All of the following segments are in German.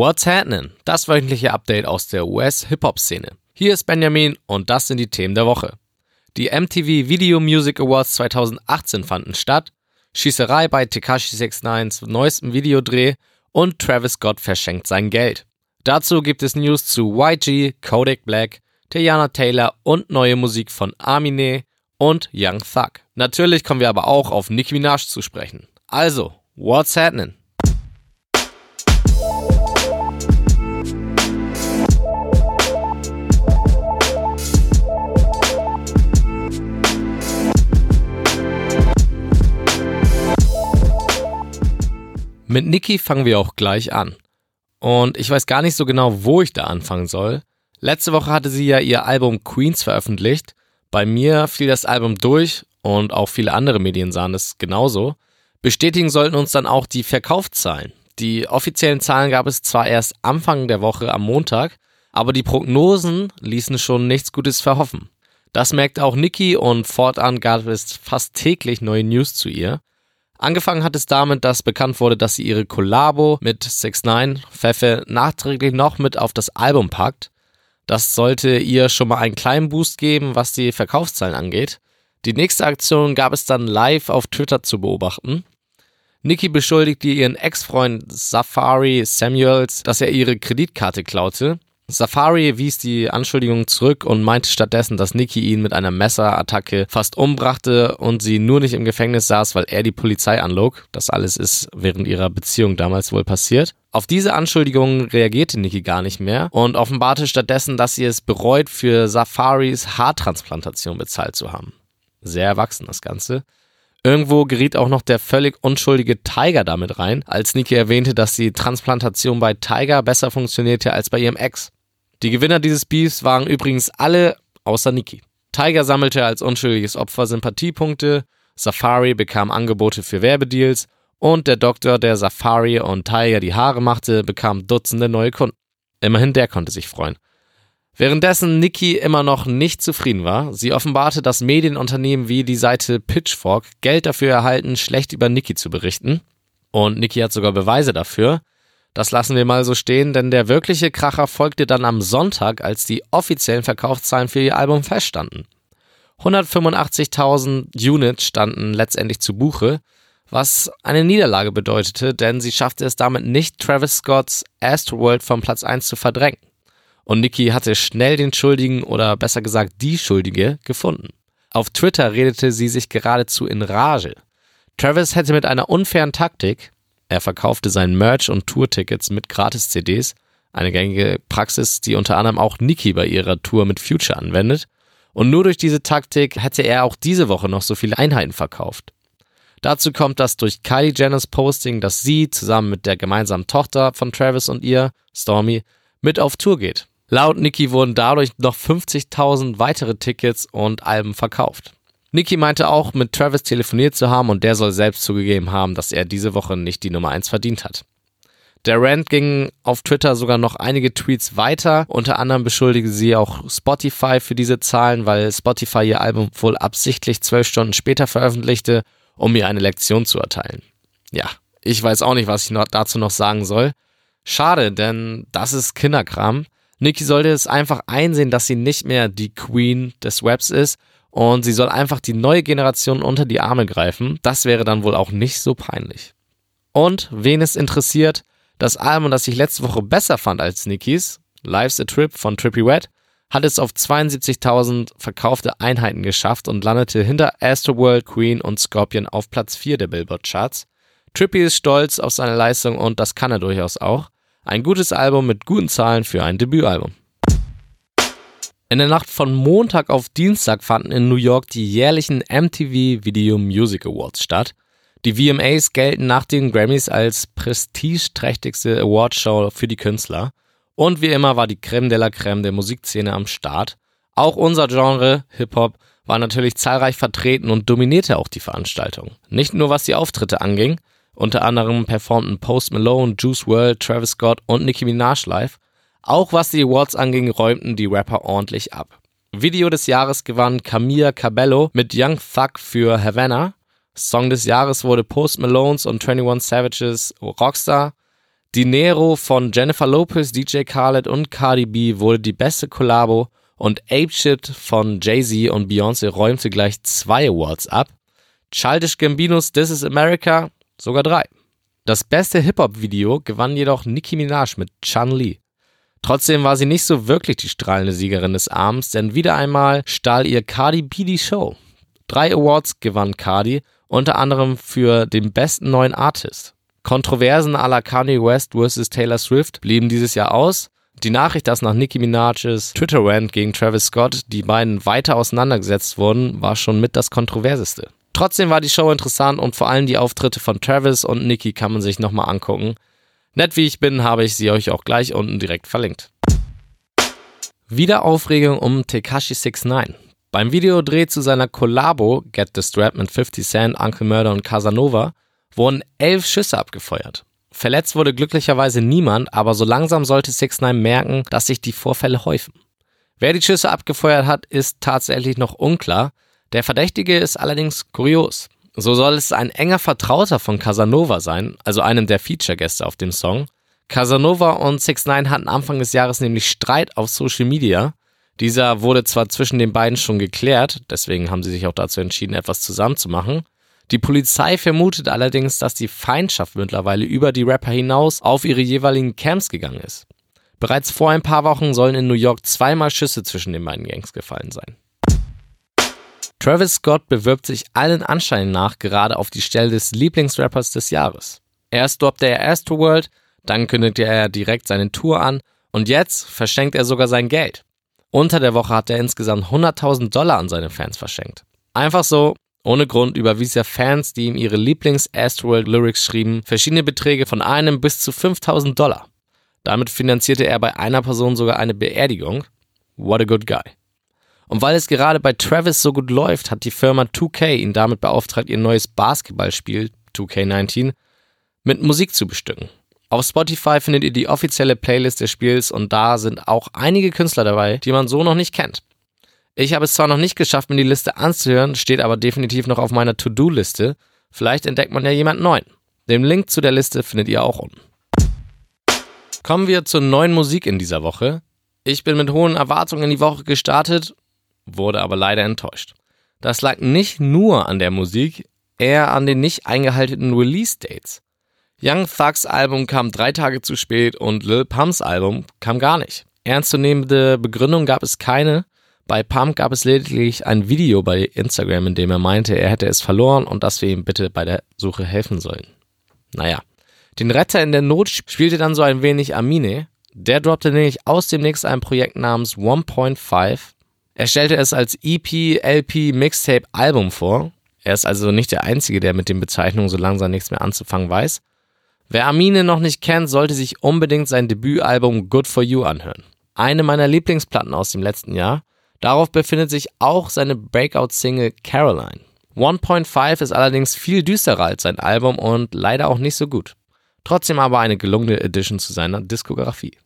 What's Happening? Das wöchentliche Update aus der US-Hip-Hop-Szene. Hier ist Benjamin und das sind die Themen der Woche. Die MTV Video Music Awards 2018 fanden statt, Schießerei bei Tekashi 69s neuestem Videodreh und Travis Scott verschenkt sein Geld. Dazu gibt es News zu YG, Kodak Black, Teyana Taylor und neue Musik von Amine und Young Thug. Natürlich kommen wir aber auch auf Nicki Minaj zu sprechen. Also, what's happening? Mit Nicki fangen wir auch gleich an. Und ich weiß gar nicht so genau, wo ich da anfangen soll. Letzte Woche hatte sie ja ihr Album Queens veröffentlicht. Bei mir fiel das Album durch und auch viele andere Medien sahen es genauso. Bestätigen sollten uns dann auch die Verkaufszahlen. Die offiziellen Zahlen gab es zwar erst Anfang der Woche am Montag, aber die Prognosen ließen schon nichts Gutes verhoffen. Das merkte auch Nicki und fortan gab es fast täglich neue News zu ihr. Angefangen hat es damit, dass bekannt wurde, dass sie ihre Kollabo mit 6 9 Pfeffe nachträglich noch mit auf das Album packt. Das sollte ihr schon mal einen kleinen Boost geben, was die Verkaufszahlen angeht. Die nächste Aktion gab es dann live auf Twitter zu beobachten. Nikki beschuldigte ihren Ex-Freund Safari Samuels, dass er ihre Kreditkarte klaute. Safari wies die Anschuldigung zurück und meinte stattdessen, dass Nikki ihn mit einer Messerattacke fast umbrachte und sie nur nicht im Gefängnis saß, weil er die Polizei anlog. Das alles ist während ihrer Beziehung damals wohl passiert. Auf diese Anschuldigungen reagierte Nikki gar nicht mehr und offenbarte stattdessen, dass sie es bereut, für Safaris Haartransplantation bezahlt zu haben. Sehr erwachsen das Ganze. Irgendwo geriet auch noch der völlig unschuldige Tiger damit rein, als Nikki erwähnte, dass die Transplantation bei Tiger besser funktionierte als bei ihrem Ex. Die Gewinner dieses Beefs waren übrigens alle außer Nikki. Tiger sammelte als unschuldiges Opfer Sympathiepunkte, Safari bekam Angebote für Werbedeals und der Doktor, der Safari und Tiger die Haare machte, bekam Dutzende neue Kunden. Immerhin der konnte sich freuen. Währenddessen Nikki immer noch nicht zufrieden war, sie offenbarte, dass Medienunternehmen wie die Seite Pitchfork Geld dafür erhalten, schlecht über Nikki zu berichten. Und Nikki hat sogar Beweise dafür. Das lassen wir mal so stehen, denn der wirkliche Kracher folgte dann am Sonntag, als die offiziellen Verkaufszahlen für ihr Album feststanden. 185.000 Units standen letztendlich zu Buche, was eine Niederlage bedeutete, denn sie schaffte es damit nicht, Travis Scotts Astroworld vom Platz 1 zu verdrängen. Und Nikki hatte schnell den Schuldigen oder besser gesagt die Schuldige gefunden. Auf Twitter redete sie sich geradezu in Rage. Travis hätte mit einer unfairen Taktik er verkaufte sein Merch und Tourtickets mit Gratis-CDs, eine gängige Praxis, die unter anderem auch Nicki bei ihrer Tour mit Future anwendet. Und nur durch diese Taktik hätte er auch diese Woche noch so viele Einheiten verkauft. Dazu kommt das durch Kylie Jenners Posting, dass sie zusammen mit der gemeinsamen Tochter von Travis und ihr, Stormy, mit auf Tour geht. Laut Nicki wurden dadurch noch 50.000 weitere Tickets und Alben verkauft. Nicki meinte auch, mit Travis telefoniert zu haben und der soll selbst zugegeben haben, dass er diese Woche nicht die Nummer 1 verdient hat. Der Rand ging auf Twitter sogar noch einige Tweets weiter. Unter anderem beschuldigte sie auch Spotify für diese Zahlen, weil Spotify ihr Album wohl absichtlich zwölf Stunden später veröffentlichte, um ihr eine Lektion zu erteilen. Ja, ich weiß auch nicht, was ich noch dazu noch sagen soll. Schade, denn das ist Kinderkram. Nicki sollte es einfach einsehen, dass sie nicht mehr die Queen des Webs ist und sie soll einfach die neue Generation unter die Arme greifen. Das wäre dann wohl auch nicht so peinlich. Und wen es interessiert, das Album, das ich letzte Woche besser fand als Nikis, Life's a Trip von Trippy Red, hat es auf 72.000 verkaufte Einheiten geschafft und landete hinter Astroworld, Queen und Scorpion auf Platz 4 der Billboard Charts. Trippy ist stolz auf seine Leistung und das kann er durchaus auch. Ein gutes Album mit guten Zahlen für ein Debütalbum. In der Nacht von Montag auf Dienstag fanden in New York die jährlichen MTV Video Music Awards statt. Die VMAs gelten nach den Grammys als prestigeträchtigste Awardshow für die Künstler. Und wie immer war die Creme de la Creme der Musikszene am Start. Auch unser Genre, Hip-Hop, war natürlich zahlreich vertreten und dominierte auch die Veranstaltung. Nicht nur was die Auftritte anging, unter anderem performten Post Malone, Juice World, Travis Scott und Nicki Minaj live, auch was die Awards anging, räumten die Rapper ordentlich ab. Video des Jahres gewann Camilla Cabello mit Young Thug für Havana. Song des Jahres wurde Post Malones und 21 Savages Rockstar. Dinero von Jennifer Lopez, DJ Khaled und Cardi B wurde die beste Kollabo und Ape Shit von Jay-Z und Beyoncé räumte gleich zwei Awards ab. Childish Gambinos This is America sogar drei. Das beste Hip-Hop-Video gewann jedoch Nicki Minaj mit Chun Li. Trotzdem war sie nicht so wirklich die strahlende Siegerin des Abends, denn wieder einmal stahl ihr Cardi B die Show. Drei Awards gewann Cardi, unter anderem für den besten neuen Artist. Kontroversen à la Kanye West vs. Taylor Swift blieben dieses Jahr aus. Die Nachricht, dass nach Nicki Minaj's Twitter-Rant gegen Travis Scott die beiden weiter auseinandergesetzt wurden, war schon mit das Kontroverseste. Trotzdem war die Show interessant und vor allem die Auftritte von Travis und Nicki kann man sich nochmal angucken. Nett wie ich bin, habe ich sie euch auch gleich unten direkt verlinkt. Wieder Aufregung um Tekashi 69. Beim Videodreh zu seiner Kollabo Get the Strap mit 50 Cent, Uncle Murder und Casanova wurden elf Schüsse abgefeuert. Verletzt wurde glücklicherweise niemand, aber so langsam sollte 6 9 merken, dass sich die Vorfälle häufen. Wer die Schüsse abgefeuert hat, ist tatsächlich noch unklar. Der Verdächtige ist allerdings kurios. So soll es ein enger Vertrauter von Casanova sein, also einem der Feature-Gäste auf dem Song. Casanova und 6 9 hatten Anfang des Jahres nämlich Streit auf Social Media. Dieser wurde zwar zwischen den beiden schon geklärt, deswegen haben sie sich auch dazu entschieden, etwas zusammenzumachen. Die Polizei vermutet allerdings, dass die Feindschaft mittlerweile über die Rapper hinaus auf ihre jeweiligen Camps gegangen ist. Bereits vor ein paar Wochen sollen in New York zweimal Schüsse zwischen den beiden Gangs gefallen sein. Travis Scott bewirbt sich allen Anscheinen nach gerade auf die Stelle des Lieblingsrappers des Jahres. Erst droppte er Astroworld, dann kündigte er direkt seine Tour an und jetzt verschenkt er sogar sein Geld. Unter der Woche hat er insgesamt 100.000 Dollar an seine Fans verschenkt. Einfach so, ohne Grund überwies er Fans, die ihm ihre Lieblings-Astroworld-Lyrics schrieben, verschiedene Beträge von einem bis zu 5.000 Dollar. Damit finanzierte er bei einer Person sogar eine Beerdigung. What a good guy. Und weil es gerade bei Travis so gut läuft, hat die Firma 2K ihn damit beauftragt, ihr neues Basketballspiel 2K19 mit Musik zu bestücken. Auf Spotify findet ihr die offizielle Playlist des Spiels und da sind auch einige Künstler dabei, die man so noch nicht kennt. Ich habe es zwar noch nicht geschafft, mir die Liste anzuhören, steht aber definitiv noch auf meiner To-Do-Liste. Vielleicht entdeckt man ja jemand neuen. Den Link zu der Liste findet ihr auch unten. Kommen wir zur neuen Musik in dieser Woche. Ich bin mit hohen Erwartungen in die Woche gestartet, wurde aber leider enttäuscht. Das lag nicht nur an der Musik, eher an den nicht eingehaltenen Release-Dates. Young Thugs Album kam drei Tage zu spät und Lil Pumps Album kam gar nicht. Ernstzunehmende Begründung gab es keine. Bei Pump gab es lediglich ein Video bei Instagram, in dem er meinte, er hätte es verloren und dass wir ihm bitte bei der Suche helfen sollen. Naja. Den Retter in der Not spielte dann so ein wenig Amine. Der droppte nämlich aus dem nächsten ein Projekt namens 1.5. Er stellte es als EP, LP, Mixtape, Album vor. Er ist also nicht der Einzige, der mit den Bezeichnungen so langsam nichts mehr anzufangen weiß. Wer Amine noch nicht kennt, sollte sich unbedingt sein Debütalbum Good For You anhören. Eine meiner Lieblingsplatten aus dem letzten Jahr. Darauf befindet sich auch seine Breakout-Single Caroline. 1.5 ist allerdings viel düsterer als sein Album und leider auch nicht so gut. Trotzdem aber eine gelungene Edition zu seiner Diskografie.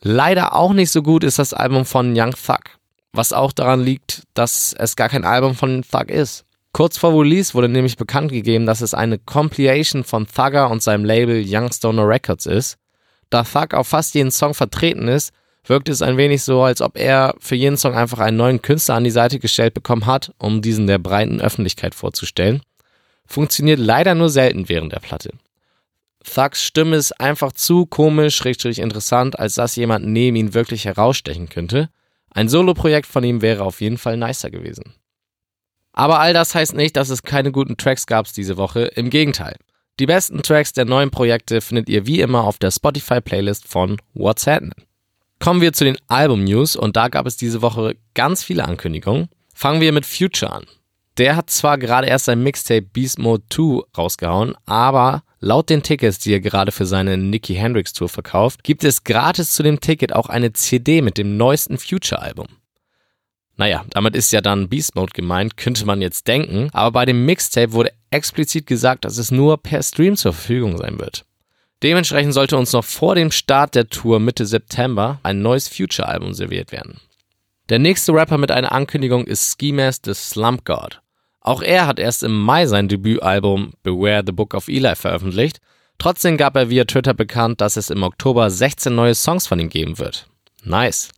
Leider auch nicht so gut ist das Album von Young Thug, was auch daran liegt, dass es gar kein Album von Thug ist. Kurz vor Release wurde nämlich bekannt gegeben, dass es eine Compilation von Thugger und seinem Label Youngstoner Records ist. Da Thug auf fast jeden Song vertreten ist, wirkt es ein wenig so, als ob er für jeden Song einfach einen neuen Künstler an die Seite gestellt bekommen hat, um diesen der breiten Öffentlichkeit vorzustellen. Funktioniert leider nur selten während der Platte. Thugs Stimme ist einfach zu komisch, richtig interessant, als dass jemand neben ihn wirklich herausstechen könnte. Ein Solo-Projekt von ihm wäre auf jeden Fall nicer gewesen. Aber all das heißt nicht, dass es keine guten Tracks gab diese Woche. Im Gegenteil. Die besten Tracks der neuen Projekte findet ihr wie immer auf der Spotify-Playlist von What's Happening. Kommen wir zu den Album-News und da gab es diese Woche ganz viele Ankündigungen. Fangen wir mit Future an. Der hat zwar gerade erst sein Mixtape Beast Mode 2 rausgehauen, aber laut den Tickets, die er gerade für seine Nicki Hendrix Tour verkauft, gibt es gratis zu dem Ticket auch eine CD mit dem neuesten Future-Album. Naja, damit ist ja dann Beast Mode gemeint, könnte man jetzt denken, aber bei dem Mixtape wurde explizit gesagt, dass es nur per Stream zur Verfügung sein wird. Dementsprechend sollte uns noch vor dem Start der Tour Mitte September ein neues Future-Album serviert werden. Der nächste Rapper mit einer Ankündigung ist Ski Mask the Slump God. Auch er hat erst im Mai sein Debütalbum Beware the Book of Eli veröffentlicht, Trotzdem gab er via Twitter bekannt, dass es im Oktober 16 neue Songs von ihm geben wird. Nice.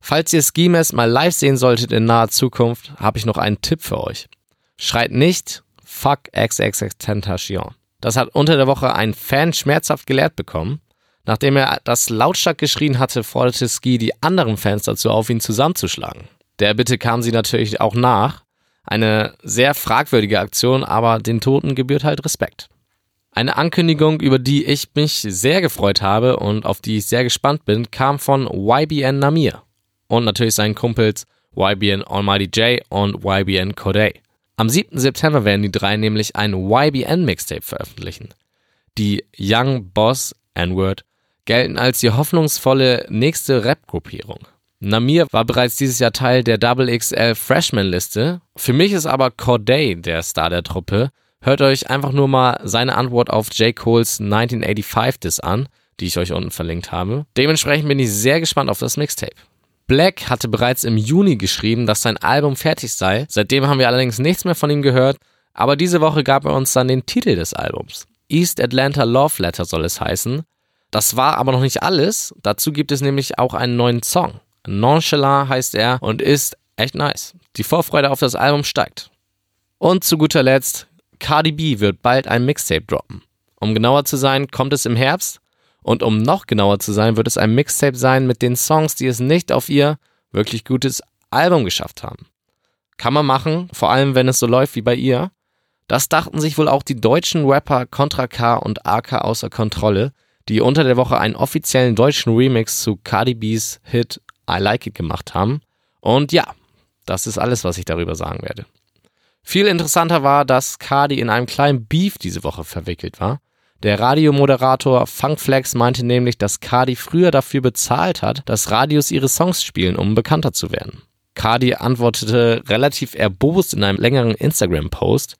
Falls ihr Ski Mess mal live sehen solltet in naher Zukunft, habe ich noch einen Tipp für euch. Schreit nicht Fuck XXXTentacion. Das hat unter der Woche ein Fan schmerzhaft gelehrt bekommen. Nachdem er das lautstark geschrien hatte, forderte Ski die anderen Fans dazu auf, ihn zusammenzuschlagen. Der Bitte kam sie natürlich auch nach. Eine sehr fragwürdige Aktion, aber den Toten gebührt halt Respekt. Eine Ankündigung, über die ich mich sehr gefreut habe und auf die ich sehr gespannt bin, kam von YBN Namir und natürlich seinen Kumpels YBN Almighty J und YBN Corday. Am 7. September werden die drei nämlich ein YBN Mixtape veröffentlichen. Die Young Boss N-Word gelten als die hoffnungsvolle nächste Rap-Gruppierung. Namir war bereits dieses Jahr Teil der Double XL Freshman Liste. Für mich ist aber Corday der Star der Truppe. Hört euch einfach nur mal seine Antwort auf J. Cole's 1985 Diss an, die ich euch unten verlinkt habe. Dementsprechend bin ich sehr gespannt auf das Mixtape. Black hatte bereits im Juni geschrieben, dass sein Album fertig sei. Seitdem haben wir allerdings nichts mehr von ihm gehört, aber diese Woche gab er uns dann den Titel des Albums. East Atlanta Love Letter soll es heißen. Das war aber noch nicht alles. Dazu gibt es nämlich auch einen neuen Song. Nonchalant heißt er und ist echt nice. Die Vorfreude auf das Album steigt. Und zu guter Letzt, Cardi B wird bald ein Mixtape droppen. Um genauer zu sein, kommt es im Herbst und um noch genauer zu sein, wird es ein Mixtape sein mit den Songs, die es nicht auf ihr wirklich gutes Album geschafft haben. Kann man machen, vor allem wenn es so läuft wie bei ihr. Das dachten sich wohl auch die deutschen Rapper Contra K und AK außer Kontrolle, die unter der Woche einen offiziellen deutschen Remix zu Cardi B's Hit I Like It gemacht haben. Und ja, das ist alles, was ich darüber sagen werde. Viel interessanter war, dass Cardi in einem kleinen Beef diese Woche verwickelt war. Der Radiomoderator Funkflex meinte nämlich, dass Cardi früher dafür bezahlt hat, dass Radios ihre Songs spielen, um bekannter zu werden. Cardi antwortete relativ erbost in einem längeren Instagram-Post.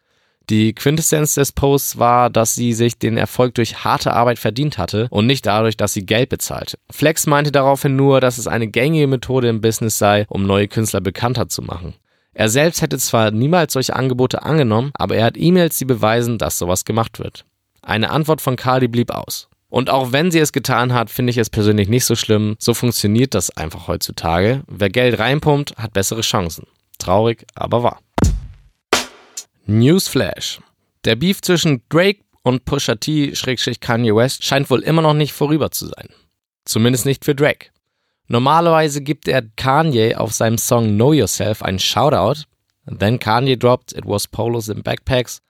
Die Quintessenz des Posts war, dass sie sich den Erfolg durch harte Arbeit verdient hatte und nicht dadurch, dass sie Geld bezahlte. Flex meinte daraufhin nur, dass es eine gängige Methode im Business sei, um neue Künstler bekannter zu machen. Er selbst hätte zwar niemals solche Angebote angenommen, aber er hat E-Mails, die beweisen, dass sowas gemacht wird. Eine Antwort von Cardi blieb aus. Und auch wenn sie es getan hat, finde ich es persönlich nicht so schlimm. So funktioniert das einfach heutzutage. Wer Geld reinpumpt, hat bessere Chancen. Traurig, aber wahr. Newsflash. Der Beef zwischen Drake und Pusha T-Kanye West scheint wohl immer noch nicht vorüber zu sein. Zumindest nicht für Drake. Normalerweise gibt er Kanye auf seinem Song Know Yourself einen Shoutout. Then Kanye dropped It Was Polos in Backpacks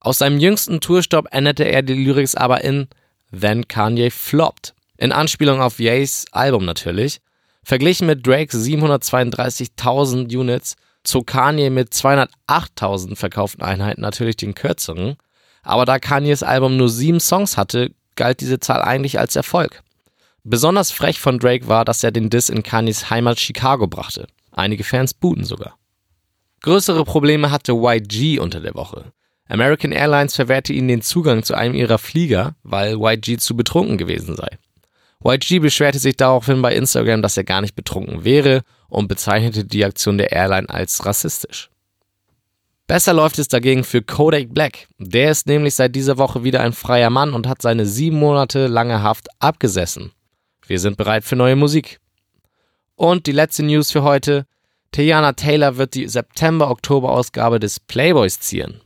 aus seinem jüngsten Tourstopp änderte er die Lyrics aber in Then Kanye Flopped. In Anspielung auf Ye's Album natürlich. Verglichen mit Drakes 732.000 Units zog Kanye mit 208.000 verkauften Einheiten natürlich den kürzeren. Aber da Kanyes Album nur sieben Songs hatte, galt diese Zahl eigentlich als Erfolg. Besonders frech von Drake war, dass er den Diss in Kanyes Heimat Chicago brachte. Einige Fans booten sogar. Größere Probleme hatte YG unter der Woche. American Airlines verwehrte ihnen den Zugang zu einem ihrer Flieger, weil YG zu betrunken gewesen sei. YG beschwerte sich daraufhin bei Instagram, dass er gar nicht betrunken wäre und bezeichnete die Aktion der Airline als rassistisch. Besser läuft es dagegen für Kodak Black. Der ist nämlich seit dieser Woche wieder ein freier Mann und hat seine sieben Monate lange Haft abgesessen. Wir sind bereit für neue Musik. Und die letzte News für heute. Tiana Taylor wird die September-Oktober-Ausgabe des Playboys ziehen.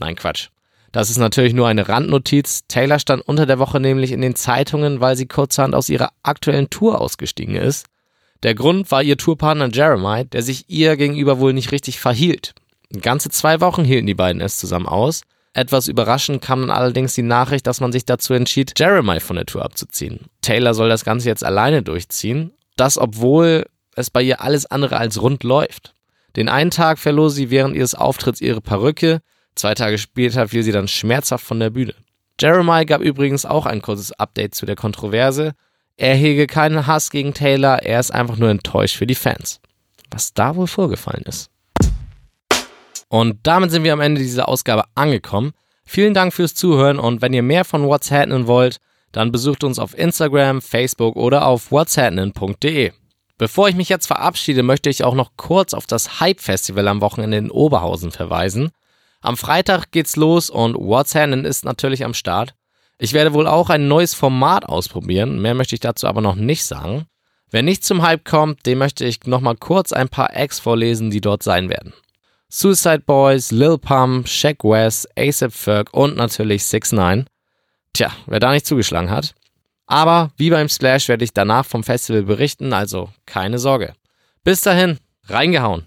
Nein, Quatsch. Das ist natürlich nur eine Randnotiz. Taylor stand unter der Woche nämlich in den Zeitungen, weil sie kurzerhand aus ihrer aktuellen Tour ausgestiegen ist. Der Grund war ihr Tourpartner Jeremiah, der sich ihr gegenüber wohl nicht richtig verhielt. Ganze zwei Wochen hielten die beiden es zusammen aus. Etwas überraschend kam dann allerdings die Nachricht, dass man sich dazu entschied, Jeremiah von der Tour abzuziehen. Taylor soll das Ganze jetzt alleine durchziehen. Das, obwohl es bei ihr alles andere als rund läuft. Den einen Tag verlor sie während ihres Auftritts ihre Perücke, Zwei Tage später fiel sie dann schmerzhaft von der Bühne. Jeremiah gab übrigens auch ein kurzes Update zu der Kontroverse. Er hege keinen Hass gegen Taylor, er ist einfach nur enttäuscht für die Fans. Was da wohl vorgefallen ist. Und damit sind wir am Ende dieser Ausgabe angekommen. Vielen Dank fürs Zuhören und wenn ihr mehr von What's Happening wollt, dann besucht uns auf Instagram, Facebook oder auf whatshappening.de. Bevor ich mich jetzt verabschiede, möchte ich auch noch kurz auf das Hype Festival am Wochenende in Oberhausen verweisen. Am Freitag geht's los und What's Happening ist natürlich am Start. Ich werde wohl auch ein neues Format ausprobieren, mehr möchte ich dazu aber noch nicht sagen. Wer nicht zum Hype kommt, dem möchte ich nochmal kurz ein paar Acts vorlesen, die dort sein werden. Suicide Boys, Lil Pump, Shaq West, ASAP Ferg und natürlich 6 9 Tja, wer da nicht zugeschlagen hat. Aber wie beim Splash werde ich danach vom Festival berichten, also keine Sorge. Bis dahin, reingehauen.